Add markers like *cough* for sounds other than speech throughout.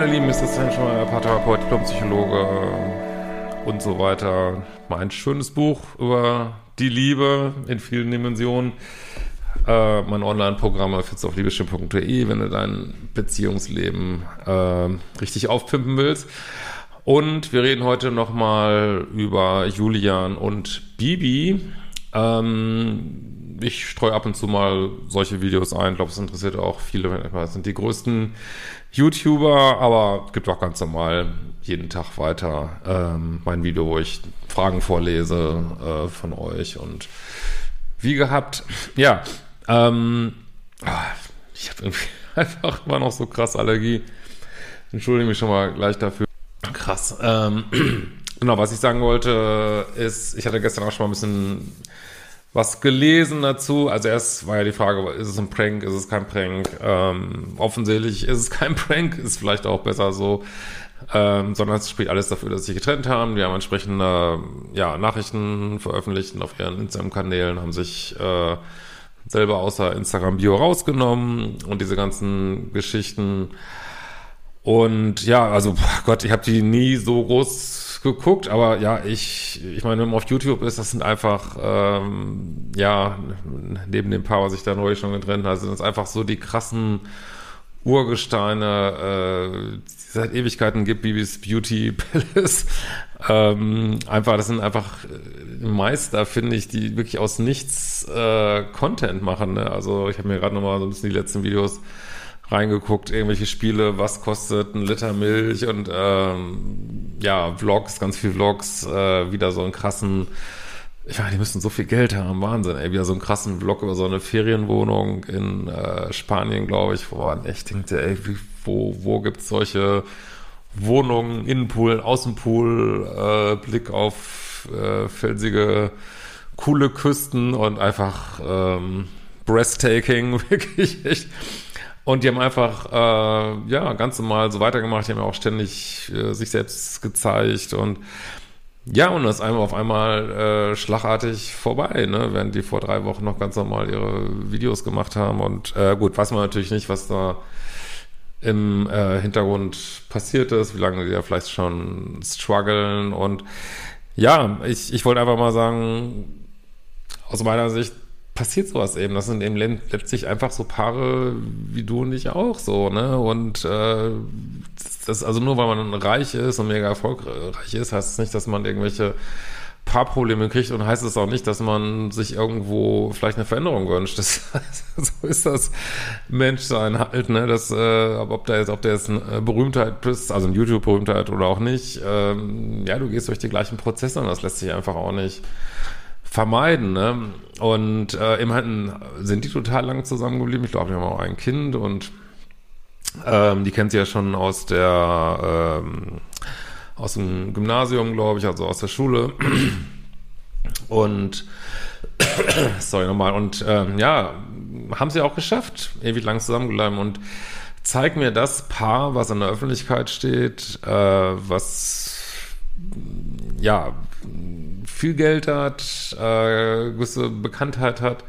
Ihr Lieben, ist das schon mal Paartherapeut, Diplompsychologe und so weiter. Mein schönes Buch über die Liebe in vielen Dimensionen. Äh, mein Online-Programm findest du auf liebeschiff.de, wenn du dein Beziehungsleben äh, richtig aufpimpen willst. Und wir reden heute nochmal über Julian und Bibi. Ähm, ich streue ab und zu mal solche Videos ein. Ich glaube, es interessiert auch viele. Das sind die größten YouTuber, aber es gibt auch ganz normal jeden Tag weiter ähm, mein Video, wo ich Fragen vorlese äh, von euch und wie gehabt, ja, ähm, ich habe irgendwie *laughs* einfach immer noch so krass Allergie. Entschuldige mich schon mal gleich dafür. Krass. Ähm, *clears throat* genau, was ich sagen wollte, ist, ich hatte gestern auch schon mal ein bisschen was gelesen dazu. Also erst war ja die Frage, ist es ein Prank, ist es kein Prank? Ähm, offensichtlich ist es kein *laughs* Prank, ist vielleicht auch besser so. Ähm, sondern es spricht alles dafür, dass sie getrennt haben. Die haben entsprechende ja, Nachrichten veröffentlicht auf ihren Instagram-Kanälen, haben sich äh, selber außer Instagram-Bio rausgenommen und diese ganzen Geschichten. Und ja, also *laughs* Gott, ich habe die nie so groß geguckt, aber ja, ich, ich meine, wenn man auf YouTube ist, das sind einfach, ähm, ja, neben dem Paar, was ich da neulich schon getrennt habe, sind das einfach so die krassen Urgesteine, äh, die es seit Ewigkeiten gibt, Bibis Beauty *laughs* Palace. ähm, einfach, das sind einfach äh, Meister, finde ich, die wirklich aus nichts äh, Content machen. Ne? Also ich habe mir gerade nochmal so ein bisschen die letzten Videos reingeguckt, irgendwelche Spiele, was kostet ein Liter Milch und ähm, ja, Vlogs, ganz viel Vlogs, äh, wieder so einen krassen, ich meine, die müssen so viel Geld haben, Wahnsinn, ey, wieder so einen krassen Vlog über so eine Ferienwohnung in äh, Spanien, glaube ich, wo man echt denkt, ey, wie, wo, wo gibt's solche Wohnungen, Innenpool, Außenpool, äh, Blick auf äh, felsige, coole Küsten und einfach ähm, breathtaking, *laughs* wirklich echt und die haben einfach, äh, ja, ganz normal so weitergemacht. Die haben ja auch ständig äh, sich selbst gezeigt und ja, und das ist einmal auf einmal äh, schlagartig vorbei, ne? während die vor drei Wochen noch ganz normal ihre Videos gemacht haben. Und äh, gut, weiß man natürlich nicht, was da im äh, Hintergrund passiert ist, wie lange die ja vielleicht schon strugglen. Und ja, ich, ich wollte einfach mal sagen, aus meiner Sicht, passiert sowas eben. Das sind eben letztlich einfach so Paare wie du und ich auch so, ne? Und äh, das also nur weil man reich ist und mega erfolgreich ist, heißt es das nicht, dass man irgendwelche Paarprobleme kriegt und heißt es auch nicht, dass man sich irgendwo vielleicht eine Veränderung wünscht. Das, *laughs* so ist das Menschsein halt, ne? Das, äh, ob da jetzt, ob der jetzt eine Berühmtheit bist, also eine YouTube-Berühmtheit oder auch nicht, ähm, ja, du gehst durch die gleichen Prozesse und das lässt sich einfach auch nicht vermeiden. Ne? Und äh, immerhin sind die total lang zusammengeblieben. Ich glaube, die haben auch ein Kind und ähm, die kennt sie ja schon aus der ähm, aus dem Gymnasium, glaube ich, also aus der Schule. Und *coughs* sorry nochmal. Und ähm, ja, haben sie auch geschafft, ewig lang zusammengebleiben und zeig mir das Paar, was in der Öffentlichkeit steht, äh, was ja viel Geld hat, äh, gewisse Bekanntheit hat,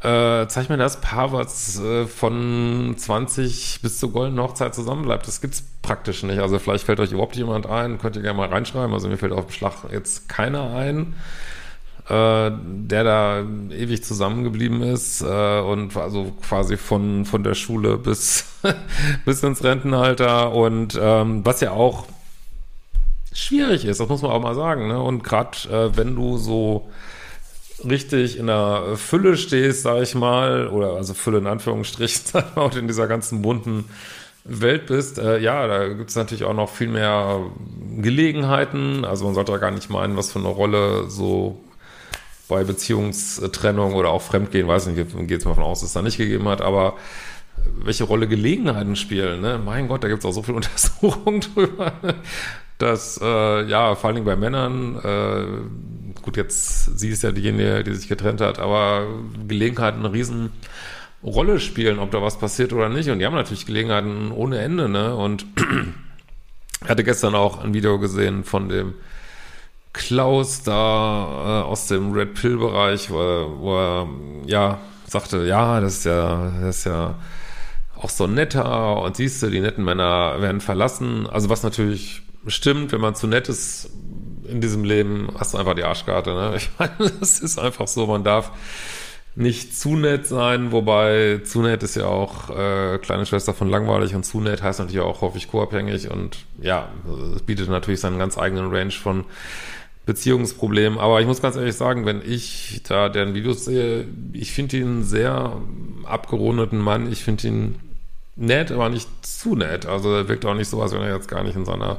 äh, zeig mir das Paar, was äh, von 20 bis zur goldenen Hochzeit zusammenbleibt. Das gibt's praktisch nicht. Also vielleicht fällt euch überhaupt jemand ein, könnt ihr gerne mal reinschreiben. Also mir fällt auf Schlag jetzt keiner ein, äh, der da ewig zusammengeblieben ist äh, und also quasi von, von der Schule bis, *laughs* bis ins Rentenalter und ähm, was ja auch schwierig ist, das muss man auch mal sagen. Ne? Und gerade äh, wenn du so richtig in der Fülle stehst, sag ich mal, oder also Fülle in Anführungsstrichen, *laughs* sag ich mal, und in dieser ganzen bunten Welt bist, äh, ja, da gibt es natürlich auch noch viel mehr Gelegenheiten. Also man sollte da gar nicht meinen, was für eine Rolle so bei Beziehungstrennung oder auch Fremdgehen, weiß nicht, geht es mal von aus, dass es da nicht gegeben hat, aber welche Rolle Gelegenheiten spielen, ne? Mein Gott, da gibt es auch so viele *laughs* Untersuchungen drüber dass äh, ja, vor allen Dingen bei Männern, äh, gut, jetzt sie ist ja diejenige, die sich getrennt hat, aber Gelegenheiten eine riesen Rolle spielen, ob da was passiert oder nicht. Und die haben natürlich Gelegenheiten ohne Ende, ne? Und ich *clears throat* hatte gestern auch ein Video gesehen von dem Klaus da äh, aus dem Red Pill-Bereich, wo, wo er ja sagte, ja, das ist ja, das ist ja auch so netter und siehst du, die netten Männer werden verlassen. Also was natürlich stimmt, wenn man zu nett ist in diesem Leben, hast du einfach die Arschkarte. Ne? Ich meine, *laughs* das ist einfach so, man darf nicht zu nett sein, wobei zu nett ist ja auch äh, kleine Schwester von langweilig und zu nett heißt natürlich auch häufig co-abhängig und ja, es bietet natürlich seinen ganz eigenen Range von Beziehungsproblemen. Aber ich muss ganz ehrlich sagen, wenn ich da deren Videos sehe, ich finde ihn sehr abgerundeten Mann. Ich finde ihn nett, aber nicht zu nett. Also er wirkt auch nicht so, als wenn er jetzt gar nicht in seiner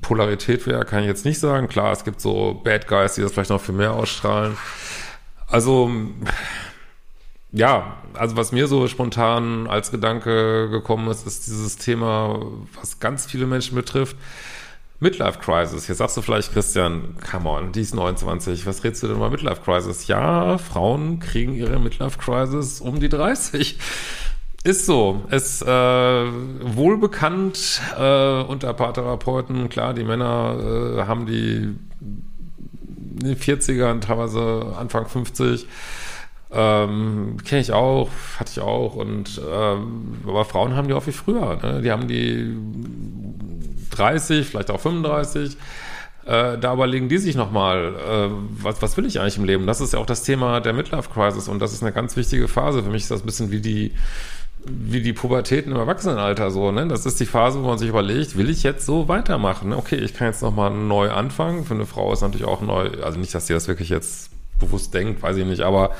Polarität wäre, kann ich jetzt nicht sagen. Klar, es gibt so Bad Guys, die das vielleicht noch viel mehr ausstrahlen. Also, ja, also was mir so spontan als Gedanke gekommen ist, ist dieses Thema, was ganz viele Menschen betrifft. Midlife Crisis. Jetzt sagst du vielleicht, Christian, come on, die ist 29. Was redest du denn mal Midlife Crisis? Ja, Frauen kriegen ihre Midlife Crisis um die 30. Ist so. Ist äh, wohl bekannt äh, unter Paartherapeuten. Klar, die Männer äh, haben die in den 40ern, teilweise Anfang 50. Ähm, Kenne ich auch, hatte ich auch. Und ähm, aber Frauen haben die auch viel früher. Ne? Die haben die 30, vielleicht auch 35. Äh, da überlegen die sich nochmal, äh, was, was will ich eigentlich im Leben? Das ist ja auch das Thema der Midlife Crisis und das ist eine ganz wichtige Phase. Für mich ist das ein bisschen wie die wie die Pubertäten im Erwachsenenalter so, ne? Das ist die Phase, wo man sich überlegt, will ich jetzt so weitermachen? Okay, ich kann jetzt nochmal neu anfangen. Für eine Frau ist natürlich auch neu, also nicht, dass sie das wirklich jetzt bewusst denkt, weiß ich nicht, aber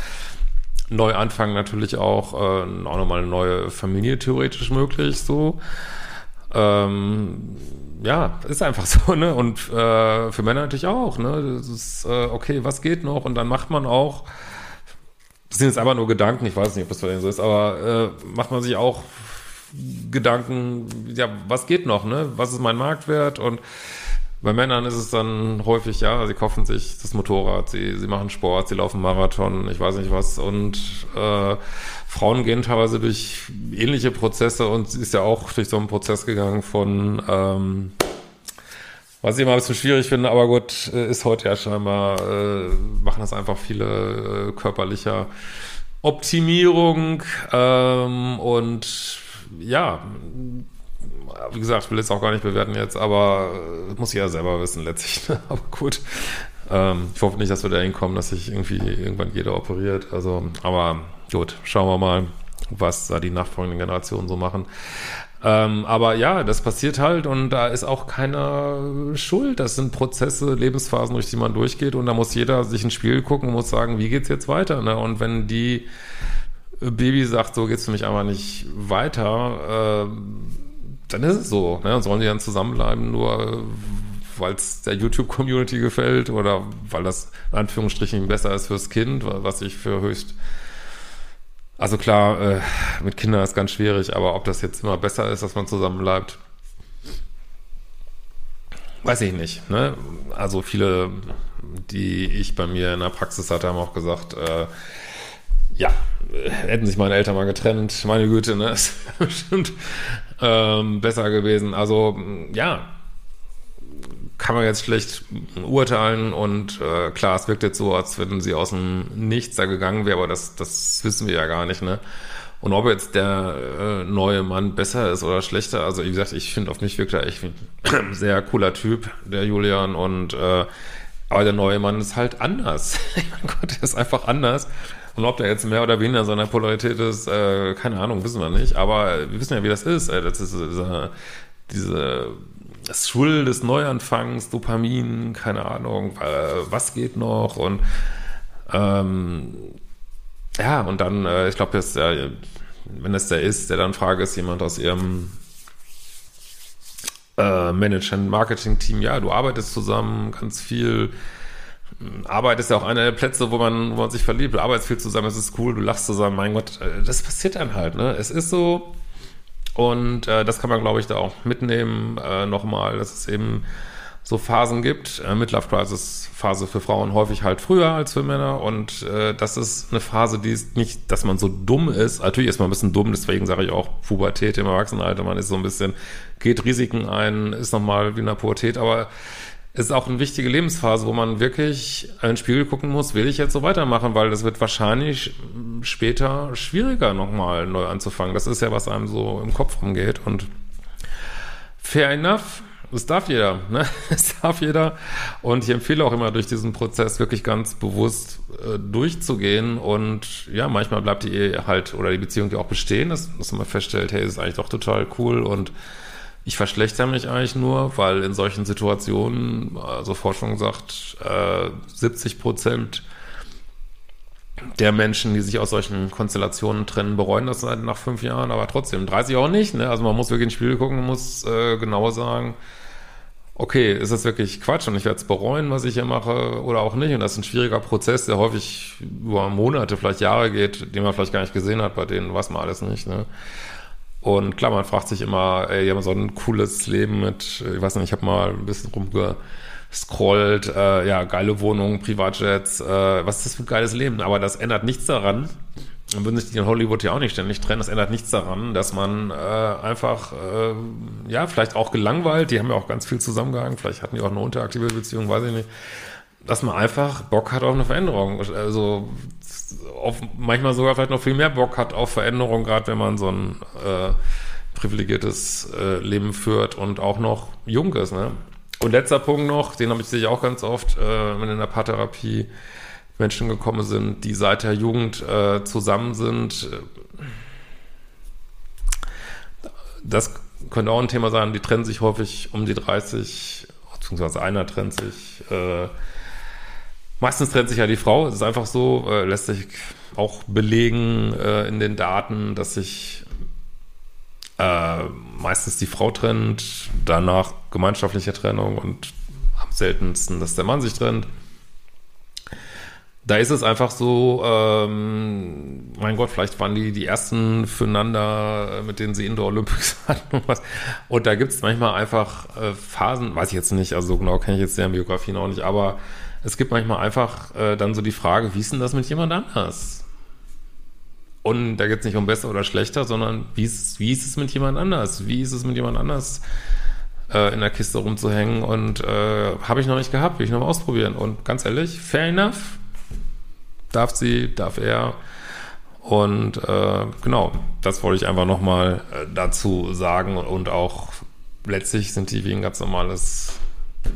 neu anfangen natürlich auch, äh, auch nochmal eine neue Familie theoretisch möglich, so. Ähm, ja, ist einfach *laughs* so, ne? Und äh, für Männer natürlich auch, ne? Das ist, äh, okay, was geht noch? Und dann macht man auch das sind jetzt einfach nur Gedanken, ich weiß nicht, ob das für den so ist, aber äh, macht man sich auch Gedanken, ja, was geht noch, ne? Was ist mein Marktwert? Und bei Männern ist es dann häufig, ja, sie kaufen sich das Motorrad, sie, sie machen Sport, sie laufen Marathon, ich weiß nicht was. Und äh, Frauen gehen teilweise durch ähnliche Prozesse und sie ist ja auch durch so einen Prozess gegangen von ähm, was ich immer ein bisschen schwierig finde, aber gut, äh, ist heute ja scheinbar, äh, machen das einfach viele äh, körperlicher Optimierung ähm, und ja, wie gesagt, ich will jetzt auch gar nicht bewerten jetzt, aber äh, muss ich ja selber wissen letztlich. Ne? *laughs* aber gut, ähm, ich hoffe nicht, dass wir da hinkommen, dass sich irgendwie irgendwann jeder operiert. Also, aber gut, schauen wir mal, was da die nachfolgenden Generationen so machen. Ähm, aber ja, das passiert halt und da ist auch keiner schuld. Das sind Prozesse, Lebensphasen, durch die man durchgeht und da muss jeder sich ein Spiel gucken und muss sagen, wie geht's jetzt weiter? Ne? Und wenn die Baby sagt, so geht's für mich einfach nicht weiter, äh, dann ist es so. Ne? Sollen die dann zusammenbleiben, nur weil es der YouTube-Community gefällt oder weil das in Anführungsstrichen besser ist fürs Kind, was ich für höchst also klar, äh, mit Kindern ist ganz schwierig, aber ob das jetzt immer besser ist, dass man zusammen bleibt, weiß ich nicht. Ne? Also viele, die ich bei mir in der Praxis hatte, haben auch gesagt, äh, ja, hätten sich meine Eltern mal getrennt, meine Güte, ne, *laughs* ist bestimmt ähm, besser gewesen. Also ja, kann man jetzt schlecht urteilen und äh, klar, es wirkt jetzt so, als wenn sie aus dem Nichts da gegangen wäre, aber das, das wissen wir ja gar nicht, ne? Und ob jetzt der äh, neue Mann besser ist oder schlechter, also wie gesagt, ich finde, auf mich wirkt er echt ein *clears throat* sehr cooler Typ, der Julian, und äh, aber der neue Mann ist halt anders. *laughs* mein Gott, der ist einfach anders. Und ob der jetzt mehr oder weniger in seiner Polarität ist, äh, keine Ahnung, wissen wir nicht. Aber wir wissen ja, wie das ist. Äh, das ist diese, diese das Thrill des Neuanfangs, Dopamin, keine Ahnung, äh, was geht noch und ähm, ja, und dann, äh, ich glaube, der, wenn es der ist, der dann frage ist, jemand aus ihrem äh, Management-Marketing-Team, ja, du arbeitest zusammen, ganz viel. Arbeit ist ja auch einer der Plätze, wo man, wo man sich verliebt. Du arbeitest viel zusammen, es ist cool, du lachst zusammen, mein Gott, äh, das passiert dann halt, ne? Es ist so, und äh, das kann man, glaube ich, da auch mitnehmen äh, nochmal, dass es eben so Phasen gibt. Äh, Midlife Crisis Phase für Frauen häufig halt früher als für Männer. Und äh, das ist eine Phase, die ist nicht, dass man so dumm ist. Natürlich ist man ein bisschen dumm, deswegen sage ich auch Pubertät im Erwachsenenalter. Man ist so ein bisschen, geht Risiken ein, ist nochmal wie in der Pubertät, aber ist auch eine wichtige Lebensphase, wo man wirklich einen Spiegel gucken muss, will ich jetzt so weitermachen, weil das wird wahrscheinlich später schwieriger nochmal neu anzufangen. Das ist ja, was einem so im Kopf rumgeht und fair enough. Das darf jeder, *laughs* ne? Das darf jeder. Und ich empfehle auch immer, durch diesen Prozess wirklich ganz bewusst äh, durchzugehen. Und ja, manchmal bleibt die Ehe halt oder die Beziehung ja auch bestehen, dass, dass man feststellt, hey, ist eigentlich doch total cool und ich verschlechter mich eigentlich nur, weil in solchen Situationen, also Forschung sagt, äh, 70 Prozent der Menschen, die sich aus solchen Konstellationen trennen, bereuen das seit nach fünf Jahren, aber trotzdem 30 auch nicht. Ne? Also man muss wirklich ins Spiel gucken, muss äh, genauer sagen, okay, ist das wirklich Quatsch und ich werde es bereuen, was ich hier mache oder auch nicht. Und das ist ein schwieriger Prozess, der häufig über Monate, vielleicht Jahre geht, den man vielleicht gar nicht gesehen hat, bei denen weiß man alles nicht. Ne? Und klar, man fragt sich immer, ey, die haben so ein cooles Leben mit, ich weiß nicht, ich habe mal ein bisschen rumgescrollt, äh, ja, geile Wohnungen, Privatjets, äh, was ist das für ein geiles Leben? Aber das ändert nichts daran, dann würden sich die in Hollywood ja auch nicht ständig trennen. Das ändert nichts daran, dass man äh, einfach, äh, ja, vielleicht auch gelangweilt, die haben ja auch ganz viel zusammengehangen, vielleicht hatten die auch eine interaktive Beziehung, weiß ich nicht, dass man einfach Bock hat auf eine Veränderung. Also auf, manchmal sogar vielleicht noch viel mehr Bock hat auf Veränderung, gerade wenn man so ein äh, privilegiertes äh, Leben führt und auch noch jung ist. Ne? Und letzter Punkt noch, den habe ich sicher auch ganz oft, äh, wenn in der Paartherapie Menschen gekommen sind, die seit der Jugend äh, zusammen sind. Das könnte auch ein Thema sein, die trennen sich häufig um die 30, beziehungsweise einer trennt sich äh, Meistens trennt sich ja die Frau. Es ist einfach so, äh, lässt sich auch belegen äh, in den Daten, dass sich äh, meistens die Frau trennt, danach gemeinschaftliche Trennung und am seltensten, dass der Mann sich trennt. Da ist es einfach so, ähm, mein Gott, vielleicht waren die die ersten füreinander, mit denen sie Indoor Olympics *laughs* hatten und was. Und da gibt es manchmal einfach äh, Phasen, weiß ich jetzt nicht, also so genau kenne ich jetzt deren Biografien auch nicht, aber es gibt manchmal einfach äh, dann so die Frage, wie ist denn das mit jemand anders? Und da geht es nicht um besser oder schlechter, sondern wie ist, wie ist es mit jemand anders? Wie ist es mit jemand anders äh, in der Kiste rumzuhängen? Und äh, habe ich noch nicht gehabt, will ich noch mal ausprobieren. Und ganz ehrlich, fair enough. Darf sie, darf er. Und äh, genau, das wollte ich einfach nochmal äh, dazu sagen. Und auch letztlich sind die wie ein ganz normales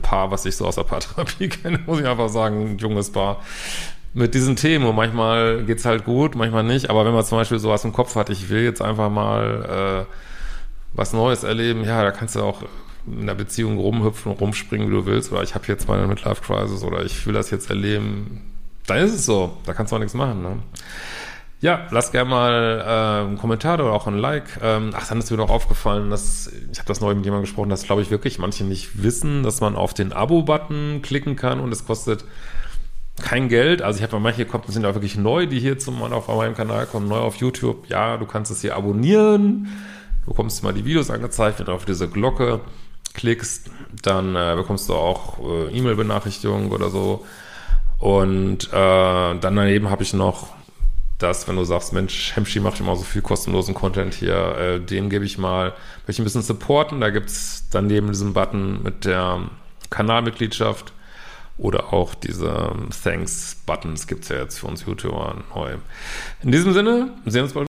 Paar, was ich so aus der Paartherapie *laughs* kenne, muss ich einfach sagen, ein junges Paar mit diesen Themen. Und manchmal geht's halt gut, manchmal nicht. Aber wenn man zum Beispiel sowas im Kopf hat, ich will jetzt einfach mal äh, was Neues erleben, ja, da kannst du auch in der Beziehung rumhüpfen und rumspringen, wie du willst. Oder ich habe jetzt meine Midlife-Crisis oder ich will das jetzt erleben. Dann ist es so. Da kannst du auch nichts machen. Ne? Ja, lass gerne mal äh, einen Kommentar oder auch ein Like. Ähm, ach, dann ist mir noch aufgefallen, dass ich habe das neu mit jemandem gesprochen, dass glaube ich wirklich manche nicht wissen, dass man auf den Abo-Button klicken kann und es kostet kein Geld. Also ich habe manche kommen sind auch wirklich neu, die hier zum auf meinem Kanal kommen, neu auf YouTube. Ja, du kannst es hier abonnieren. Du bekommst mal die Videos angezeigt, wenn du auf diese Glocke klickst, dann äh, bekommst du auch äh, E-Mail-Benachrichtigungen oder so. Und äh, dann daneben habe ich noch dass, wenn du sagst, Mensch, Hemschi macht immer so viel kostenlosen Content hier, äh, den gebe ich mal, möchte ich ein bisschen supporten. Da gibt's dann neben diesem Button mit der Kanalmitgliedschaft oder auch diese Thanks-Buttons gibt's ja jetzt für uns YouTuber neu. In diesem Sinne, sehen uns bald.